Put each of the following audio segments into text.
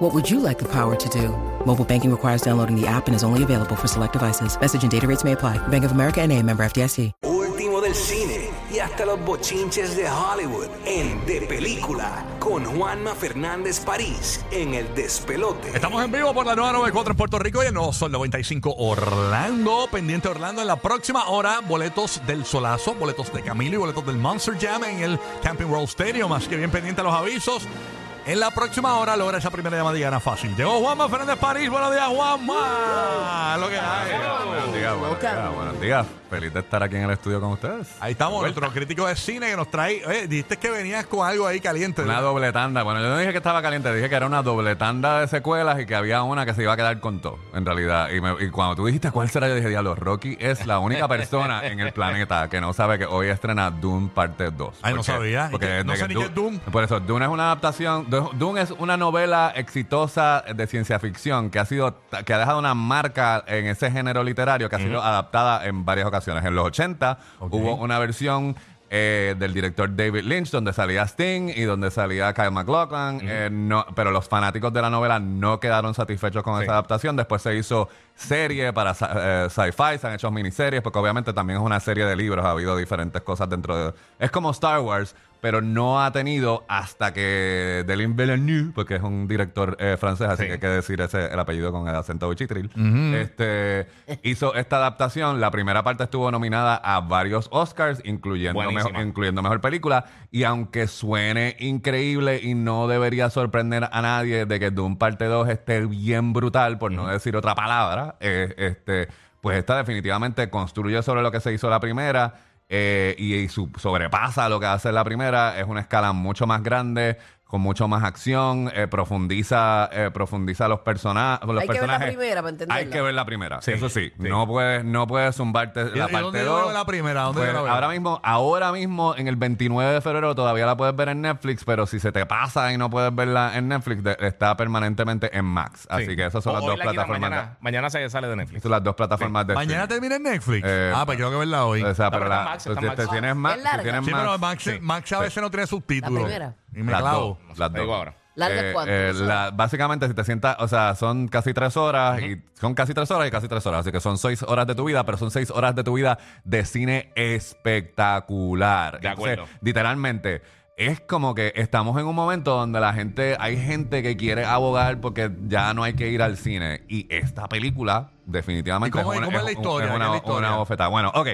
What would you like the power to do? Mobile banking requires downloading the app and is only available for select devices. Message and data rates may apply. Bank of America and a member FDIC. Último del cine y hasta los bochinches de Hollywood en De Película con Juanma Fernández París en El Despelote. Estamos en vivo por la nueva 94 en Puerto Rico y el nuevo Sol 95 Orlando. Pendiente Orlando en la próxima hora. Boletos del Solazo, boletos de Camilo y boletos del Monster Jam en el Camping World Stadium. Así que bien pendiente a los avisos. En la próxima hora logra esa primera llamada y gana fácil. Llegó Juanma Fernández París. Buenos días, Juanma. Lo que hay. Buenos días, buenos días, buenos días. Feliz de estar aquí en el estudio con ustedes. Ahí estamos, nuestro crítico de cine que nos trae. Oye, dijiste que venías con algo ahí caliente. Una doble tanda. Bueno, yo no dije que estaba caliente, dije que era una doble tanda de secuelas y que había una que se iba a quedar con todo, en realidad. Y, me- y cuando tú dijiste cuál será, yo dije, diablo, Rocky es la única persona en el planeta que no sabe que hoy estrena Dune parte 2. Ay, no sabía. ¿Y Porque? No sé ni qué es Dune. Por eso, Dune es una adaptación. Dune es una novela exitosa de ciencia ficción que ha sido que ha dejado una marca en ese género literario que ha sido adaptada en varias ocasiones. En los 80 Ok. hubo una versión eh, del director David Lynch donde salía Sting y donde salía Kyle MacLachlan, eh, no, pero los fanáticos de la novela no quedaron satisfechos con esa adaptación. Después se hizo serie para eh, sci-fi, se han hecho miniseries, porque obviamente también es una serie de libros, ha habido diferentes cosas dentro de... Es como Star Wars, pero no ha tenido hasta que Denis Villeneuve, porque es un director eh, francés, así Sí. que hay que decir ese, el apellido con el acento bichitril, este, hizo esta adaptación. La primera parte estuvo nominada a varios Oscars, incluyendo, mejor, incluyendo mejor película. Y aunque suene increíble y no debería sorprender a nadie de que Doom parte 2 esté bien brutal, por no decir otra palabra, eh, este, pues esta definitivamente construye sobre lo que se hizo la primera. Eh, y, su- sobrepasa lo que hace la primera, es una escala mucho más grande, con mucho más acción, eh, profundiza, eh, profundiza los, persona los Hay que ver la personajes. primera para entenderla. Hay que ver la primera, Sí, eso sí. sí. No puedes, no puedes zumbarte ¿Y- la y parte dónde yo 2. veo la primera? ¿Dónde yo Pues, la veo? ahora mismo, ahora mismo, en el 29 de febrero todavía la puedes ver en Netflix, pero si se te pasa y no puedes verla en Netflix, de- está permanentemente en Max. Así Sí. que esas son O- las dos la plataformas. Mañana, mañana se sale de Netflix. son las dos plataformas de Mañana streaming. termina en Netflix. Eh, ah, pues tengo que verla hoy. O sea, No, pero pero la, Max, en tienes- Max. tienes Max, larga. tienes sí, Max. pero Max, Sí. Max a veces no tiene subtítulos. La primera. Y me Las clavo. dos, las digo dos. ahora. ¿Largas Eh, cuánto? eh, ¿Dos la- horas? básicamente, si te sientas, o sea, son casi tres horas y son casi tres horas y casi tres horas. Así que son seis horas de tu vida, pero son seis horas de tu vida de cine espectacular. De acuerdo. Entonces, literalmente. Es como que estamos en un momento donde la gente, hay gente que quiere abogar porque ya no hay que ir al cine. Y esta película, definitivamente, ¿Y cómo- es, una, cómo es la historia? es ¿Qué una, es la historia? una bofetada. Bueno, ok.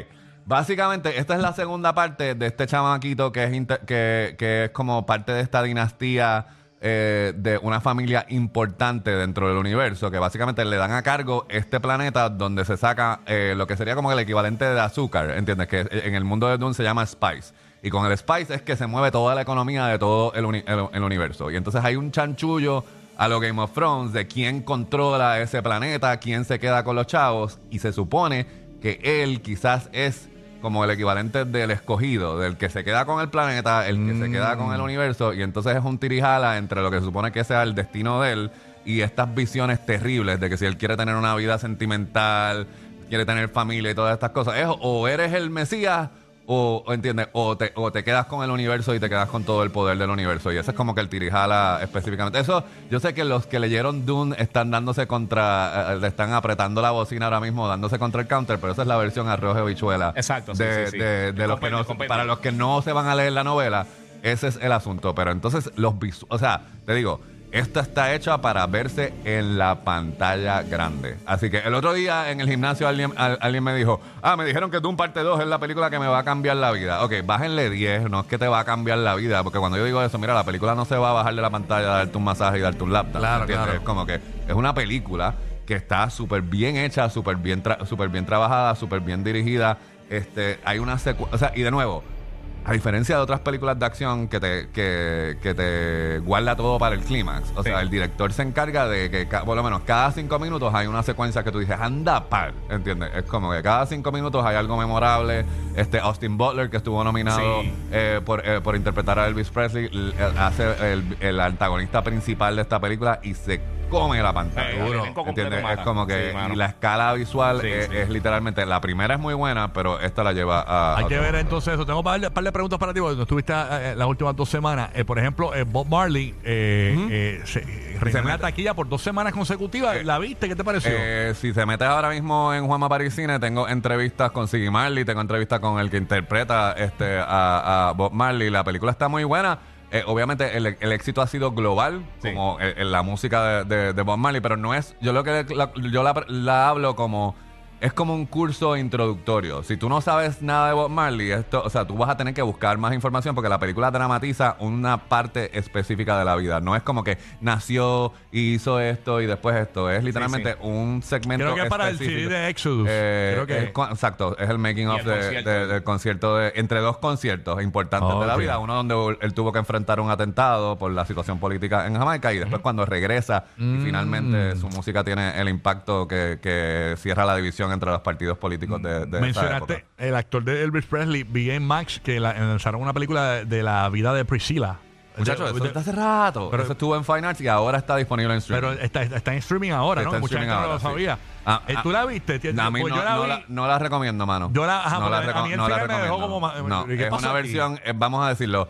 Básicamente, esta es la segunda parte de este chamaquito que es, que, es como parte de esta dinastía eh, de una familia importante dentro del universo, que básicamente le dan a cargo este planeta donde se saca eh, lo que sería como el equivalente de azúcar, ¿entiendes? Que en el mundo de Dune se llama Spice. Y con el Spice es que se mueve toda la economía de todo el, el- universo. Y entonces hay un chanchullo a lo Game of Thrones de quién controla ese planeta, quién se queda con los chavos. Y se supone que él quizás es como el equivalente del escogido, del que se queda con el planeta, el que se queda con el universo, y entonces es un tirijala entre lo que se supone que sea el destino de él y estas visiones terribles de que si él quiere tener una vida sentimental, quiere tener familia y todas estas cosas, es o eres el Mesías o, ¿entiendes? O te, o te quedas con el universo y te quedas con todo el poder del universo. Y ese es como que el tirijala específicamente. Eso, yo sé que los que leyeron Dune están dándose contra, eh, le están apretando la bocina ahora mismo, dándose contra el counter, pero esa es la versión arroz de bichuela. Exacto, sí, de, sí, sí. de- de los que no, para los que no se van a leer la novela, ese es el asunto. Pero entonces, los visu- o sea, te digo, esta está hecha para verse en la pantalla grande. Así que el otro día en el gimnasio alguien, al- alguien me dijo, ah, me dijeron que Doom Parte 2 es la película que me va a cambiar la vida. Ok, bájenle 10, no es que te va a cambiar la vida, porque cuando yo digo eso, mira, la película no se va a bajar de la pantalla, darte un masaje y darte un laptop. Claro, ¿entiendes? claro. Es como que es una película que está súper bien hecha, súper bien, tra- súper bien trabajada, súper bien dirigida. Este, hay una secuencia, o sea, y de nuevo, A diferencia de otras películas de acción que te, que, que te guarda todo para el clímax. O Sí. sea, el director se encarga de que, por lo menos, cada cinco minutos hay una secuencia que tú dices, anda par, ¿entiendes? Es como que cada cinco minutos hay algo memorable. Este Austin Butler, que estuvo nominado Sí. eh, por, eh, por interpretar a Elvis Presley, eh, hace el, el antagonista principal de esta película y se come la pantalla. Eh. Es como que Sí, mano. y la escala visual Sí, es, sí. es literalmente, la primera es muy buena, pero esta la lleva a... Hay a que otro ver nivel. entonces eso. Tengo un par de, par de preguntas para ti, porque estuviste eh, las últimas dos semanas. Eh, por ejemplo, eh, Bob Marley eh, eh, se, reinó en la mete- taquilla por dos semanas consecutivas. ¿La viste? ¿Qué te pareció? Eh, si te metes ahora mismo en Juanma Parisine, tengo entrevistas con Siggy Marley, tengo entrevistas con el que interpreta este, a, a Bob Marley. La película está muy buena. Eh, obviamente el, el éxito ha sido global, Sí. como en, en la música de, de- de Bob Marley, pero no es, yo lo que la, yo la, la hablo como, es como un curso introductorio. Si tú no sabes nada de Bob Marley, esto, o sea, tú vas a tener que buscar más información porque la película dramatiza una parte específica de la vida. No es como que nació y hizo esto y después esto. Es literalmente sí. un segmento Creo que es para el específico. CD de Exodus. Eh, Creo que es cu- exacto, es el making of el de- concierto. de- del concierto de, entre dos conciertos importantes Oh, de la vida. Uno donde él tuvo que enfrentar un atentado por la situación política en Jamaica y después cuando regresa Mm. y finalmente su música tiene el impacto que, que cierra la división entre los partidos políticos de, de esa Mencionaste época. el actor de Elvis Presley, B.A. Max, que la- lanzaron una película de, de la vida de Priscila. Muchachos, De- eso de- está hace rato. pero- eso estuvo en Fine Arts y ahora está disponible en streaming. pero está, está en streaming ahora, Está ¿no? en Mucha gente no lo ahora, sí. sabía. Ah, Eh, ah, ¿Tú la viste? Tien- a mí pues no, yo la no vi- la, no la recomiendo, mano. Yo la- ajá, no la, porque a mí el me dejó como ma- No, ¿qué es pasó una aquí? versión, eh, vamos a decirlo.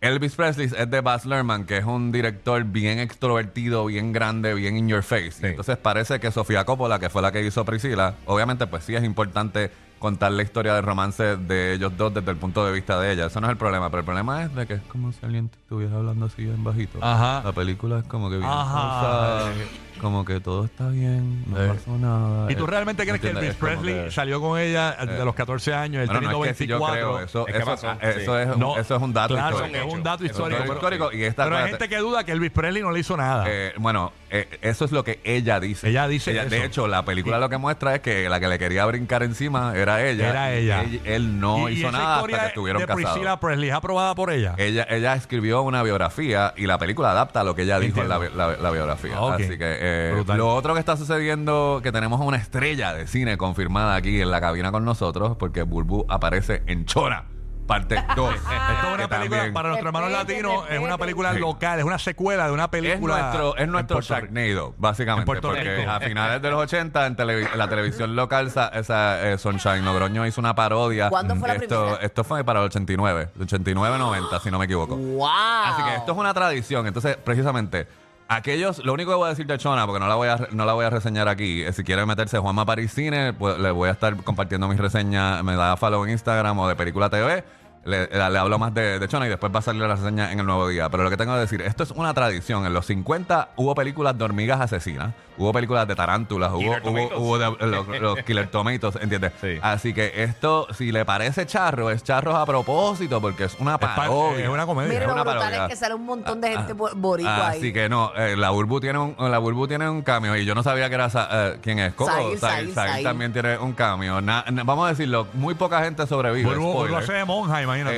Elvis Presley es de Baz Luhrmann, que es un director bien extrovertido, bien grande, bien in your face. Sí. Entonces parece que Sofía Coppola, que fue la que hizo Priscila, obviamente pues sí es importante contar la historia del romance de ellos dos desde el punto de vista de ella. Eso no es el problema, pero el problema es de que es como si alguien estuviera hablando así en bajito. Ajá. La película es como que bien Ajá. como que todo está bien, no Eh. pasó nada. ¿Y tú Eh, realmente crees que ¿entiendes? Elvis Es como Presley que- salió con ella de Eh. los 14 años, él bueno, teniendo no es que si yo 24? creo, eso, Es que eso, pasó, eso sí. es, un- No, eso es un dato claro, histórico. es un dato Es un histórico. dato pero- histórico y esta pero hay acuérdate- gente que duda que Elvis Presley no le hizo nada. Eh, bueno, eh, eso es lo que ella dice. Ella dice De eso. hecho, la película lo que muestra es que la que le quería brincar encima era ella. Era ella. Él, él no hizo esa nada historia hasta que estuvieron de casados. Priscilla Presley es aprobada por ella. Ella, ella escribió una biografía y la película adapta lo que ella dijo en la, bi- la- la biografía. Ok. Así que eh, lo otro que está sucediendo, que tenemos una estrella de cine confirmada aquí en la cabina con nosotros, porque Burbu aparece en Chora, parte 2. Esto es una película para nuestros hermanos latinos, es una película Sí. local, es una secuela de una Es película. nuestro, es nuestro Puerto Rico. Sharknado, básicamente. En Puerto porque Rico. a finales de los 80, en, televi- en la televisión local, esa, esa, eh, Sunshine Logroño hizo una parodia. ¿Cuándo fue la esto, primera? Esto fue para el 89, 89-90, si no me equivoco. ¡Wow! Así que esto es una tradición. Entonces, precisamente, aquellos, lo único que voy a decir de Chona, porque no la voy a, no la voy a reseñar aquí, si quiere meterse Juanma París Cine, pues le voy a estar compartiendo mis reseñas, me da follow en Instagram o de Película TV. Le, le- le hablo más de, de Chona y después va a salir la reseña en el nuevo día. Pero lo que tengo que decir, esto es una tradición. En los 50 hubo películas de hormigas asesinas, hubo películas de tarántulas, hubo, Killer hubo, de- los, los Killer Tomatoes, ¿entiendes? Sí. Así que esto, si le parece charro, es charro a propósito, porque es una parodia. es una comedia. Mira, es lo una parodia. es que sale un montón de gente bo- boricua ahí. Así que no, eh, la Burbu tiene un la Burbu tiene un cambio y yo no sabía que era Sa- eh, quién es. Coco Zahir, también tiene un cambio. Na- na- vamos a decirlo, muy poca gente sobrevive. Burbu- spoiler. hace de monja, imagínate.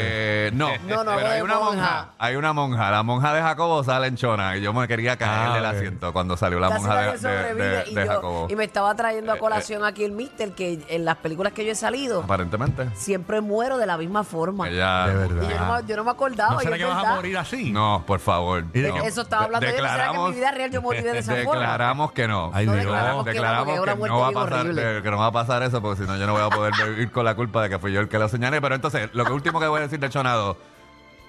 Eh, no, No, no, pero hay una monja. monja. Hay una monja. La monja de Jacobo sale en Chona y yo me quería caerle Ah, el ok. asiento cuando salió la Casi monja nadie de, de- sobrevive. de- y, de yo- Jacobo. y me estaba trayendo Eh, a colación aquí el mister que en las películas que yo he salido Aparentemente. siempre muero de la misma forma. Ella, De verdad. Y yo no, me- yo no me acordaba. ¿No y será es que vas a verdad. morir así? No, por favor. ¿Y de no. qué- Eso estaba hablando yo. ¿Será que en mi vida real yo moriré de esa forma? Declaramos que no. Ay, No Dios. declaramos que no, declaramos porque es una que, muerte no va a bien pasar, horrible. eh, que no va a pasar eso porque si no yo no voy a poder ir con la culpa de que fui yo el que lo señalé. Pero entonces, lo que último que voy a decir de Chonado.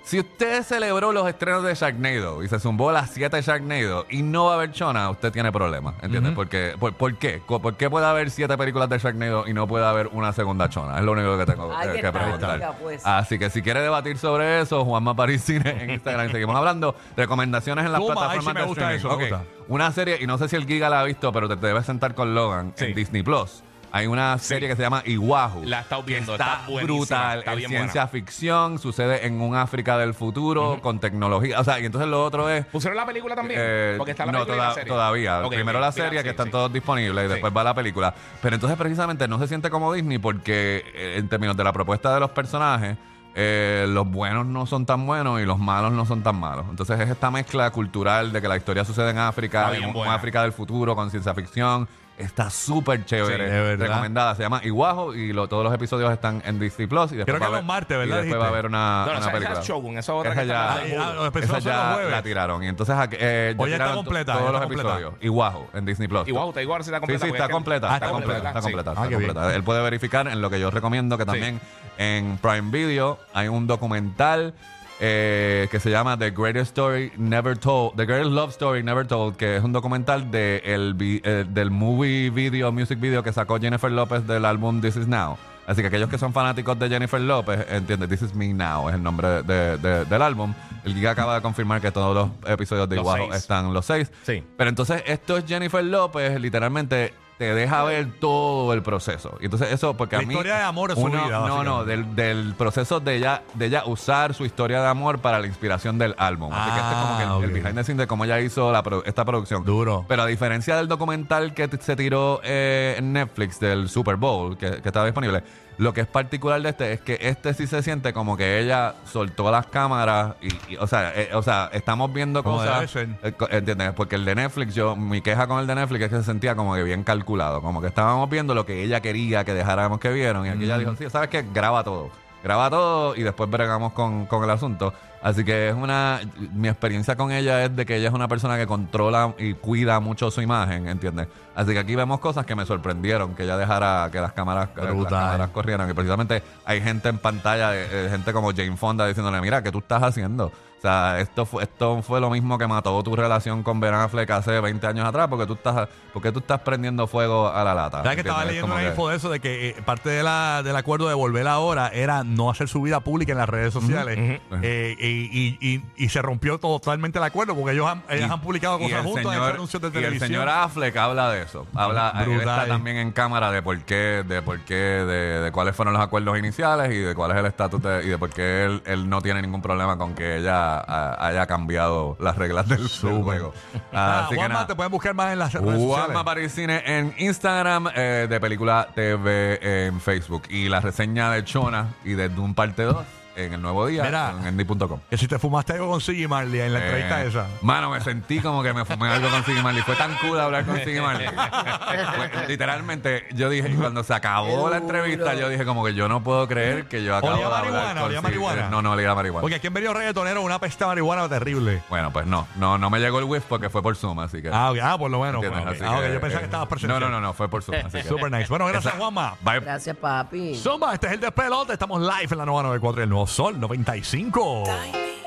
Si usted celebró los estrenos de Sharknado y se zumbó las 7 Sharknado y no va a haber Chona, usted tiene problemas, ¿entiendes? Porque, por, ¿Por qué? ¿Por qué puede haber 7 películas de Sharknado y no puede haber una segunda Chona? Es lo único que tengo eh, que preguntar. pues. Así que si quiere debatir sobre eso, Juanma París Cine en Instagram. Seguimos hablando. Recomendaciones en las plataformas sí me de gusta streaming. eso, me Ok. gusta. Una serie, y no sé si el Giga la ha visto, pero te, te debes sentar con Logan Sí. en Disney Plus. Hay una serie que se llama Iguahu. La he estado que viendo, está, está brutal. está es bien ciencia buena. ficción, sucede en un África del futuro, con tecnología. O sea, y entonces lo otro es. ¿Pusieron la película también? Eh, Porque está la no, película y toda- la serie. todavía. Primero la mira, serie, sí, que están sí. todos disponibles, y Sí. después va la película. Pero entonces, precisamente, no se siente como Disney porque, eh, en términos de la propuesta de los personajes, eh, los buenos no son tan buenos y los malos no son tan malos. Entonces es esta mezcla cultural de que la historia sucede en África, en un. África del futuro con ciencia ficción. Está súper chévere. Sí, de verdad. recomendada. Se llama Iguajo y lo- todos los episodios están en Disney Plus. Y después Creo que va a los haber- martes, ¿verdad? Y después dijiste? va a haber una, No, no, una esa- esa película. es Shogun, esa otra Esa que ya, está Ah, los esa los ya la tiraron. Y entonces eh, O ya está tiraron to- completa, todos ya los está completa. episodios. Iguajo en Disney Plus. Igual, te digo ahora si está Sí, completa. sí, está completa, Ah, está está completa, completa, está sí. completa, Ah, está completa. Él puede verificar en lo que yo recomiendo que también en Prime Video hay un documental eh, que se llama The Greatest Story Never Told, The Greatest Love Story Never Told, que es un documental de el, vi- eh, del movie video, music video que sacó Jennifer López del álbum This Is Now. Así que aquellos que son fanáticos de Jennifer López, entienden, This Is Me Now es el nombre de- de- del álbum. El Giga acaba de confirmar que todos los episodios de seis. están los seis. Sí. Pero entonces esto es Jennifer López, literalmente te deja ver todo el proceso. Y entonces eso, porque La a mí... historia de amor su uno- vida, No, no, del, del proceso de ella, de ella usar su historia de amor para la inspiración del álbum. Así que este es como que el, Ah, el ok. behind the scenes de cómo ella hizo la produ- esta producción. Duro. Pero a diferencia del documental que t- se tiró eh, en Netflix del Super Bowl, que, que estaba disponible, lo que es particular de este es que este sí se siente como que ella soltó las cámaras y, y, o, sea, eh, o sea, estamos viendo Como debe cosas. ser. eh, co- ¿Entiendes? Porque el de Netflix, yo, mi queja con el de Netflix es que se sentía como que bien calculado, como que estábamos viendo lo que ella quería que dejáramos que vieron. Y aquí ella dijo, sí, ¿sabes qué? Graba todo. Graba todo y después bregamos con, con el asunto. Así que es una. Mi experiencia con ella es de que ella es una persona que controla y cuida mucho su imagen, ¿entiendes? Así que aquí vemos cosas que me sorprendieron que ella dejara que las cámaras, que las cámaras corrieran. Y precisamente hay gente en pantalla, eh, eh, gente como Jane Fonda diciéndole: Mira, ¿qué tú estás haciendo? O sea, esto fue, esto fue lo mismo que mató tu relación con Ben Affleck hace 20 años atrás, porque tú estás, porque tú estás prendiendo fuego a la lata. ¿Sabes que estaba leyendo una que- info de eso? De que eh, parte de la, del acuerdo de volver ahora era no hacer su vida pública en las redes sociales. Eh, y, y- y- se rompió totalmente el acuerdo porque ellos han, ellos Y- han publicado cosas juntos en señor- anuncios de Y el señor Affleck habla de eso. Habla, él está también en cámara de por qué, de por qué, de, de cuáles fueron los acuerdos iniciales y de cuál es el estatus de- y de por qué él, él no tiene ningún problema con que ella ah, haya cambiado las reglas del, juego. Ah, Así que Juanma, nada. te pueden buscar más en las redes Juanma. París Cine en Instagram, eh, de Película TV en Facebook. Y la reseña de Chona y de Doom Parte 2 en el nuevo día Mira. en Endy.com. Que si te fumaste algo con Siggy Marley en la entrevista Eh, esa. Mano, me sentí como que me fumé algo con Siggy Marley. Fue tan cool hablar con Siggy Marley. Fue- literalmente, yo dije, cuando se acabó la entrevista, yo dije como que yo no puedo creer que yo acabo ¿Olía de hablar marihuana? con ¿Olía Siggy- marihuana? No, no olía a marihuana. Porque aquí en Medio Reggaetonero una pesta de marihuana terrible. Bueno, pues no, no, no me llegó el whiff porque fue por Zoom, así que. Ah, ok, ah, por lo menos. ¿entiendes? pues, ok. Así Ah, ok, que, yo pensaba eh, que estabas presente. No, no, no, no, fue por Zoom, así que. Super nice. Bueno, gracias, Esa- Juanma. Bye. Gracias, papi. Zumba, este es el despelote. Estamos live en la 994 y el nuevo Sol 95. Dime